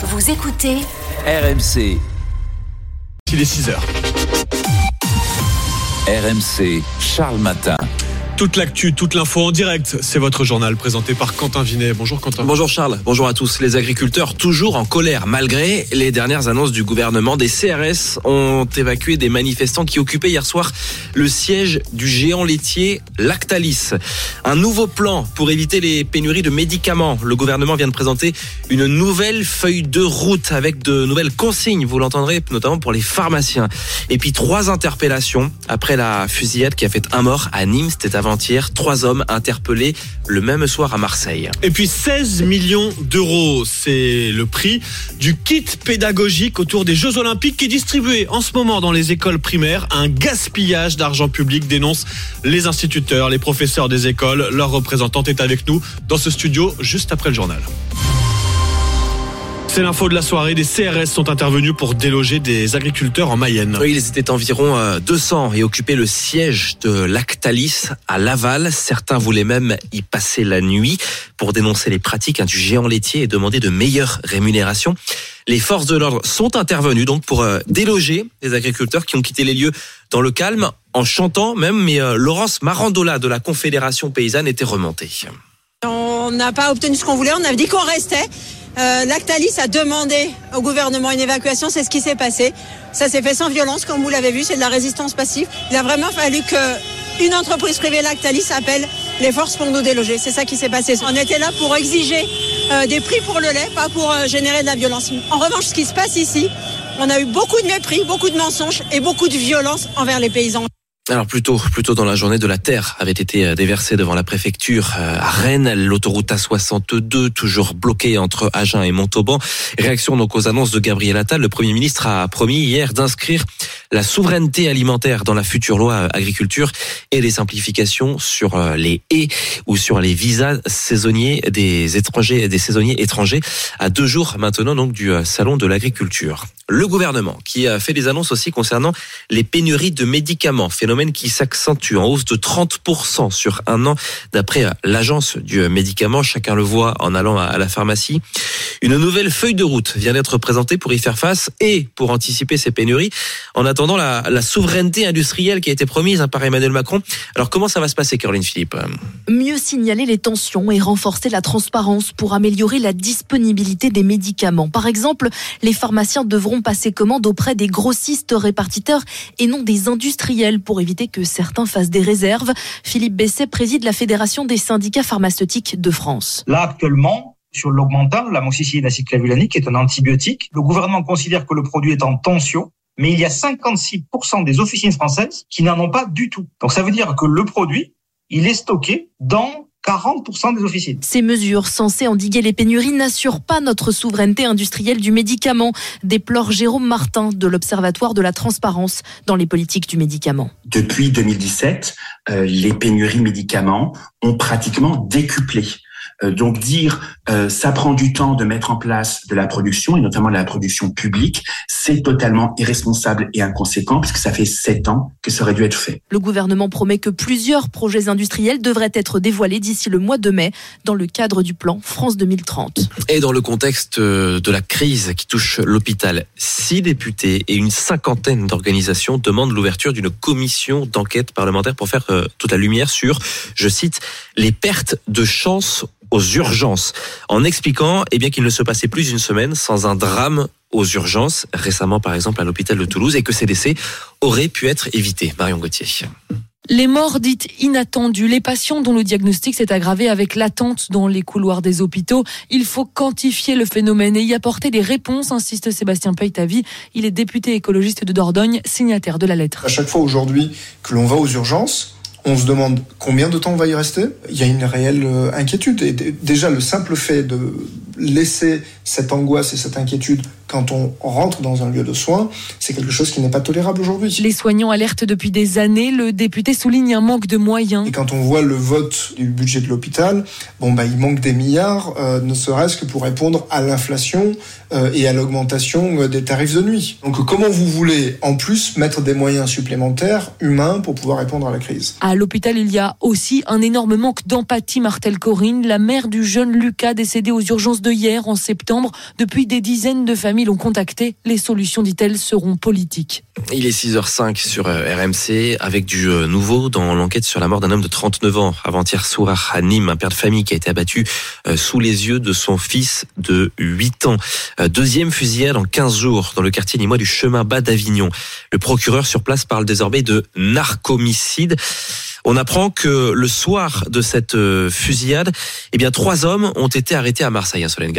Vous écoutez RMC. Il est 6 heures. RMC, Charles Matin. Toute l'actu, toute l'info en direct, c'est votre journal présenté par Quentin Vinet. Bonjour Quentin. Bonjour Charles, bonjour à tous. Les agriculteurs toujours en colère malgré les dernières annonces du gouvernement. Des CRS ont évacué des manifestants qui occupaient hier soir le siège du géant laitier Lactalis. Un nouveau plan pour éviter les pénuries de médicaments. Le gouvernement vient de présenter une nouvelle feuille de route avec de nouvelles consignes, vous l'entendrez notamment pour les pharmaciens. Et puis trois interpellations après la fusillade qui a fait un mort à Nîmes, c'était avant avant-hier, trois hommes interpellés le même soir à Marseille. Et puis 16 millions d'euros, c'est le prix du kit pédagogique autour des Jeux Olympiques qui est distribué en ce moment dans les écoles primaires. Un gaspillage d'argent public dénonce les instituteurs, les professeurs des écoles. Leur représentante est avec nous dans ce studio juste après le journal. C'est l'info de la soirée. Des CRS sont intervenus pour déloger des agriculteurs en Mayenne. Oui, ils étaient environ 200 euh, et occupaient le siège de Lactalis à Laval. Certains voulaient même y passer la nuit pour dénoncer les pratiques hein, du géant laitier et demander de meilleures rémunérations. Les forces de l'ordre sont intervenues donc pour euh, déloger les agriculteurs qui ont quitté les lieux dans le calme en chantant même. Mais euh, Laurence Marandola de la Confédération paysanne était remontée. On n'a pas obtenu ce qu'on voulait. On avait dit qu'on restait. Euh, Lactalis a demandé au gouvernement une évacuation, c'est ce qui s'est passé. Ça s'est fait sans violence, comme vous l'avez vu, c'est de la résistance passive. Il a vraiment fallu que une entreprise privée Lactalis appelle les forces pour nous déloger. C'est ça qui s'est passé. On était là pour exiger euh, des prix pour le lait, pas pour euh, générer de la violence. En revanche, ce qui se passe ici, on a eu beaucoup de mépris, beaucoup de mensonges et beaucoup de violence envers les paysans. Alors plutôt, plutôt dans la journée de la Terre avait été euh, déversée devant la préfecture euh, à Rennes, l'autoroute A62 toujours bloquée entre Agen et Montauban. Réaction donc aux annonces de Gabriel Attal, le Premier ministre a promis hier d'inscrire la souveraineté alimentaire dans la future loi euh, agriculture et les simplifications sur les haies ou sur les visas saisonniers des étrangers, des saisonniers étrangers à deux jours maintenant donc du salon de l'agriculture. Le gouvernement qui a fait des annonces aussi concernant les pénuries de médicaments, phénomène qui s'accentue en hausse de 30% sur un an d'après l'agence du médicament. Chacun le voit en allant à la pharmacie. Une nouvelle feuille de route vient d'être présentée pour y faire face et pour anticiper ces pénuries. En attendant la, la souveraineté industrielle qui a été promise par Emmanuel Macron. Alors comment ça va se passer, Caroline Philippe? Mieux signaler les tensions et renforcer la transparence pour améliorer la disponibilité des médicaments. Par exemple, les pharmaciens devront passer commande auprès des grossistes répartiteurs et non des industriels pour éviter que certains fassent des réserves. Philippe Besset préside la Fédération des syndicats pharmaceutiques de France. Là, actuellement, sur l'augmentant, la moxicilline acéclavulanique est un antibiotique. Le gouvernement considère que le produit est en tension, mais il y a 56% des officines françaises qui n'en ont pas du tout. Donc ça veut dire que le produit, il est stocké dans 40% des officines. Ces mesures censées endiguer les pénuries n'assurent pas notre souveraineté industrielle du médicament, déplore Jérôme Martin de l'Observatoire de la transparence dans les politiques du médicament. Depuis 2017, euh, les pénuries médicaments ont pratiquement décuplé. Euh, donc dire euh, ça prend du temps de mettre en place de la production et notamment de la production publique, c'est totalement irresponsable et inconséquent puisque ça fait sept ans que ça aurait dû être fait. Le gouvernement promet que plusieurs projets industriels devraient être dévoilés d'ici le mois de mai dans le cadre du plan France 2030. Et dans le contexte euh, de la crise qui touche l'hôpital, six députés et une cinquantaine d'organisations demandent l'ouverture d'une commission d'enquête parlementaire pour faire toute la lumière sur, je cite, les pertes de chance aux urgences, en expliquant eh bien qu'il ne se passait plus une semaine sans un drame aux urgences, récemment par exemple à l'hôpital de Toulouse, et que ces décès auraient pu être évités. Marion Gauthier. Les morts dites inattendues, les patients dont le diagnostic s'est aggravé avec l'attente dans les couloirs des hôpitaux. Il faut quantifier le phénomène et y apporter des réponses, insiste Sébastien Peytavi. Il est député écologiste de Dordogne, signataire de la lettre. À chaque fois aujourd'hui que l'on va aux urgences, on se demande combien de temps on va y rester. Il y a une réelle euh, inquiétude. Et déjà, le simple fait de laisser cette angoisse et cette inquiétude quand on rentre dans un lieu de soins, c'est quelque chose qui n'est pas tolérable aujourd'hui. Les soignants alertent depuis des années. Le député souligne un manque de moyens. Et quand on voit le vote du budget de l'hôpital, bon bah il manque des milliards, euh, ne serait-ce que pour répondre à l'inflation euh, et à l'augmentation euh, des tarifs de nuit. Donc comment vous voulez en plus mettre des moyens supplémentaires humains pour pouvoir répondre à la crise? À l'hôpital, il y a aussi un énorme manque d'empathie. Martel Corinne, la mère du jeune Lucas décédé aux urgences de hier en septembre. Depuis des dizaines de familles l'ont contacté. Les solutions, dit-elle, seront politiques. Il est 6h05 sur euh, RMC avec du euh, nouveau dans l'enquête sur la mort d'un homme de 39 ans avant-hier soir à Nîmes, un père de famille qui a été abattu euh, sous les yeux de son fils de 8 ans. Deuxième fusillade en 15 jours dans le quartier nîmois du chemin bas d'Avignon. Le procureur sur place parle désormais de narcomicide. On apprend que le soir de cette fusillade, eh bien, trois hommes ont été arrêtés à Marseille, à hein, Solène.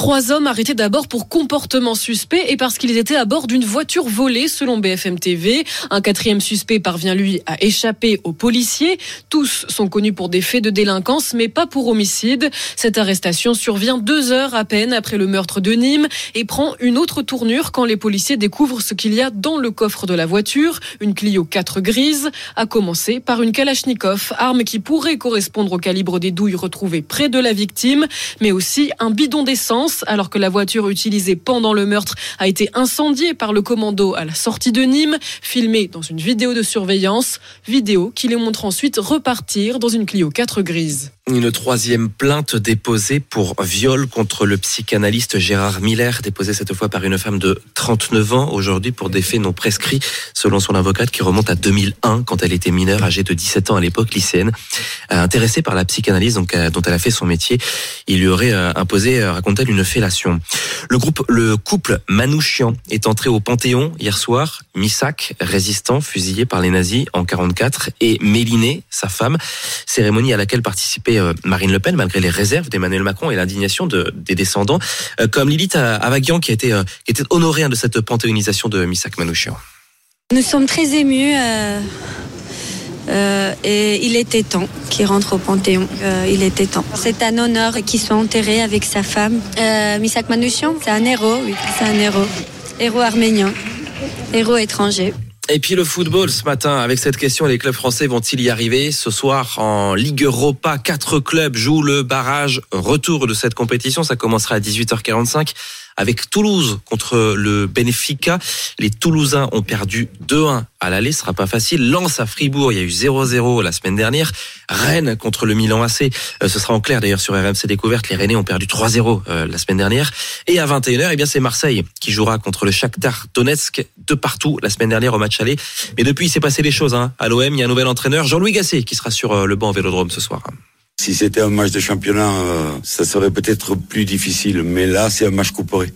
Trois hommes arrêtés d'abord pour comportement suspect et parce qu'ils étaient à bord d'une voiture volée, selon BFM TV. Un quatrième suspect parvient, lui, à échapper aux policiers. Tous sont connus pour des faits de délinquance, mais pas pour homicide. Cette arrestation survient deux heures à peine après le meurtre de Nîmes et prend une autre tournure quand les policiers découvrent ce qu'il y a dans le coffre de la voiture, une Clio 4 grise, à commencer par une Kalachnikov, arme qui pourrait correspondre au calibre des douilles retrouvées près de la victime, mais aussi un bidon d'essence alors que la voiture utilisée pendant le meurtre a été incendiée par le commando à la sortie de Nîmes, filmée dans une vidéo de surveillance, vidéo qui les montre ensuite repartir dans une Clio 4 grise. Une troisième plainte déposée pour viol contre le psychanalyste Gérard Miller, déposée cette fois par une femme de 39 ans aujourd'hui pour des faits non prescrits, selon son avocate qui remonte à 2001 quand elle était mineure, âgée de 17 ans à l'époque, lycéenne. Euh, intéressée par la psychanalyse donc, euh, dont elle a fait son métier, il lui aurait euh, imposé, raconte-t-elle, une fellation. Le couple Manouchian est entré au Panthéon hier soir. Missak, résistant, fusillé par les nazis en 44, et Méliné, sa femme, cérémonie à laquelle participait euh, Marine Le Pen, malgré les réserves d'Emmanuel Macron et l'indignation de, des descendants, euh, comme Lilith Avagian qui a été, euh, était honorée hein, de cette panthéonisation de Missak Manouchian. Nous sommes très émus. Et il était temps qu'il rentre au Panthéon. il était temps. C'est un honneur qu'il soit enterré avec sa femme. Misak Manouchian, c'est un héros, oui, c'est un héros. Héros arménien, héros étranger. Et puis le football ce matin, avec cette question, les clubs français vont-ils y arriver Ce soir, en Ligue Europa, quatre clubs jouent le barrage retour de cette compétition. Ça commencera à 18h45 avec Toulouse contre le Benfica. Les Toulousains ont perdu 2-1 à l'aller, ce sera pas facile. Lens à Fribourg, il y a eu 0-0 la semaine dernière. Rennes contre le Milan AC, euh, ce sera en clair d'ailleurs sur RMC Découverte. Les Rennais ont perdu 3-0 euh, la semaine dernière. Et à 21h, eh bien c'est Marseille qui jouera contre le Shakhtar Donetsk de partout la semaine dernière au match aller. Mais depuis, il s'est passé des choses. Hein. À l'OM, il y a un nouvel entraîneur, Jean-Louis Gasset, qui sera sur euh, le banc au Vélodrome ce soir. Si c'était un match de championnat, euh, ça serait peut-être plus difficile. Mais là, c'est un match couperé.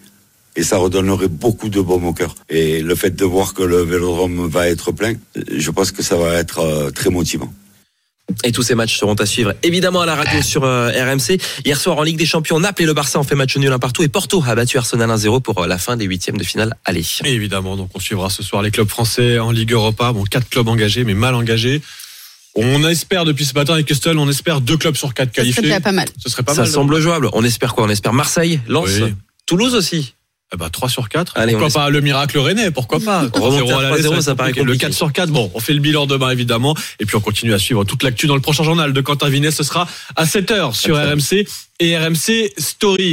Et ça redonnerait beaucoup de baume au cœur. Et le fait de voir que le vélodrome va être plein, je pense que ça va être euh, très motivant. Et tous ces matchs seront à suivre évidemment à la radio sur euh, RMC. Hier soir en Ligue des Champions, Naples et le Barça ont fait match nul un partout et Porto a battu Arsenal 1-0 pour la fin des huitièmes de finale aller. évidemment, donc on suivra ce soir les clubs français en Ligue Europa. Bon, quatre clubs engagés mais mal engagés. On espère depuis ce matin avec Castel, on espère deux clubs sur quatre qualifiés. Ce serait pas mal. Ce serait pas ça mal. Ça semble jouable. On espère quoi? On espère Marseille, Lens, Toulouse aussi. Eh ben, 3 sur 4. Allez, pourquoi pas le miracle rennais Pourquoi pas 0 à la 0, ça paraît compliqué. Le 4 sur 4, bon, on fait le bilan demain évidemment. Et puis on continue à suivre toute l'actu dans le prochain journal de Quentin Vinet. Ce sera à 7h sur RMC et RMC Story.